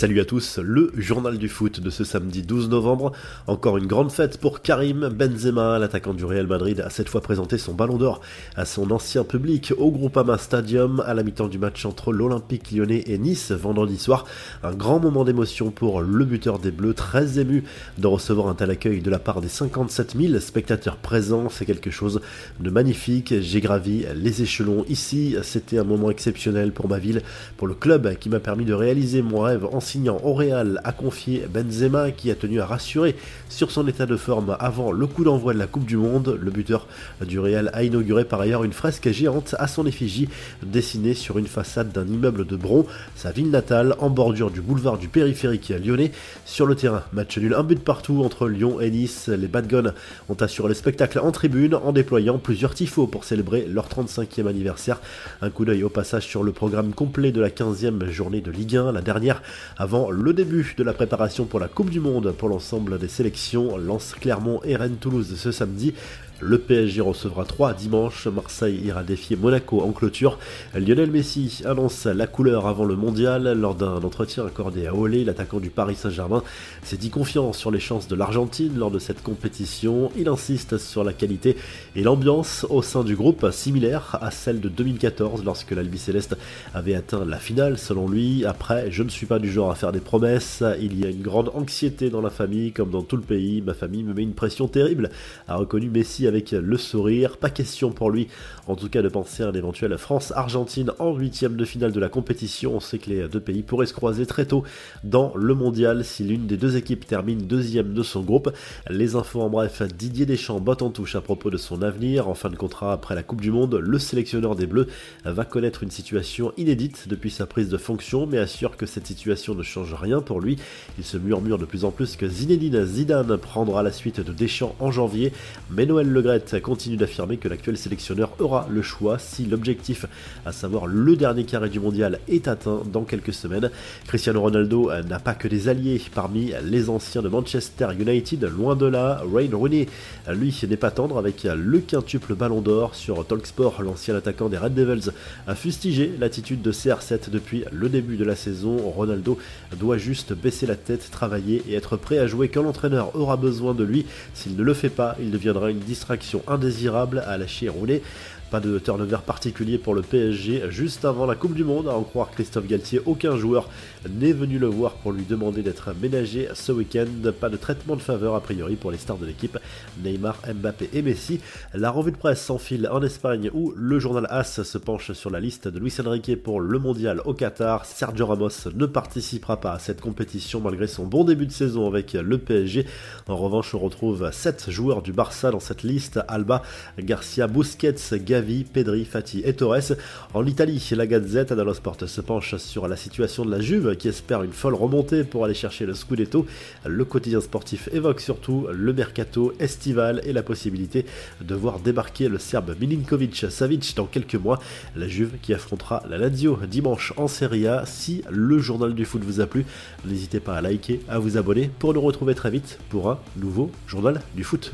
Salut à tous, le journal du foot de ce samedi 12 novembre. Encore une grande fête pour Karim Benzema, l'attaquant du Real Madrid, a cette fois présenté son ballon d'or à son ancien public au Groupama Stadium à la mi-temps du match entre l'Olympique lyonnais et Nice vendredi soir. Un grand moment d'émotion pour le buteur des Bleus, très ému de recevoir un tel accueil de la part des 57 000 spectateurs présents. C'est quelque chose de magnifique. J'ai gravi les échelons ici. C'était un moment exceptionnel pour ma ville, pour le club qui m'a permis de réaliser mon rêve en signant au Real, a confié Benzema qui a tenu à rassurer sur son état de forme avant le coup d'envoi de la Coupe du Monde. Le buteur du Real a inauguré par ailleurs une fresque géante à son effigie dessinée sur une façade d'un immeuble de Bron, sa ville natale, en bordure du boulevard du périphérique lyonnais. Sur le terrain, match nul, un but partout entre Lyon et Nice. Les Bad Guns ont assuré le spectacle en tribune en déployant plusieurs tifos pour célébrer leur 35e anniversaire. Un coup d'œil au passage sur le programme complet de la 15e journée de Ligue 1, la dernière avant le début de la préparation pour la Coupe du Monde pour l'ensemble des sélections. Lance Clermont et Rennes Toulouse ce samedi. Le PSG recevra 3 dimanche, Marseille ira défier Monaco en clôture. Lionel Messi annonce la couleur avant le mondial lors d'un entretien accordé à Olé, l'attaquant du Paris Saint-Germain s'est dit confiant sur les chances de l'Argentine lors de cette compétition. Il insiste sur la qualité et l'ambiance au sein du groupe, similaire à celle de 2014 lorsque l'Albi Céleste avait atteint la finale selon lui. Après, je ne suis pas du genre à faire des promesses, il y a une grande anxiété dans la famille comme dans tout le pays, ma famille me met une pression terrible, a reconnu Messi avec le sourire. Pas question pour lui, en tout cas, de penser à un éventuel France-Argentine en huitième de finale de la compétition. On sait que les deux pays pourraient se croiser très tôt dans le mondial si l'une des deux équipes termine deuxième de son groupe. Les infos en bref, Didier Deschamps botte en touche à propos de son avenir. En fin de contrat après la Coupe du Monde, le sélectionneur des Bleus va connaître une situation inédite depuis sa prise de fonction, mais assure que cette situation ne change rien pour lui. Il se murmure de plus en plus que Zinedine Zidane prendra la suite de Deschamps en janvier, mais Noël Le continue d'affirmer que l'actuel sélectionneur aura le choix si l'objectif, à savoir le dernier carré du mondial, est atteint dans quelques semaines. Cristiano Ronaldo n'a pas que des alliés parmi les anciens de Manchester United, loin de là. Wayne Rooney, lui, n'est pas tendre avec le quintuple ballon d'or sur Talksport. L'ancien attaquant des Red Devils a fustigé l'attitude de CR7 depuis le début de la saison. Ronaldo doit juste baisser la tête, travailler et être prêt à jouer quand l'entraîneur aura besoin de lui. S'il ne le fait pas, il deviendra une distraction indésirable à lâcher rouler. Pas de turnover particulier pour le PSG juste avant la Coupe du Monde, à en croire Christophe Galtier, aucun joueur n'est venu le voir pour lui demander d'être ménagé ce week-end. Pas de traitement de faveur a priori pour les stars de l'équipe, Neymar, Mbappé et Messi. La revue de presse s'enfile en Espagne où le journal AS se penche sur la liste de Luis Enrique pour le mondial au Qatar. Sergio Ramos ne participera pas à cette compétition malgré son bon début de saison avec le PSG. En revanche, on retrouve 7 joueurs du Barça dans cette liste Alba, Garcia, Busquets, Pedri, Fati et Torres. En Italie, la Gazette dello Sport se penche sur la situation de la Juve qui espère une folle remontée pour aller chercher le Scudetto. Le quotidien sportif évoque surtout le mercato estival et la possibilité de voir débarquer le Serbe Milinkovic Savic dans quelques mois. La Juve qui affrontera la Lazio dimanche en Serie A. Si le journal du foot vous a plu, n'hésitez pas à liker, à vous abonner pour nous retrouver très vite pour un nouveau journal du foot.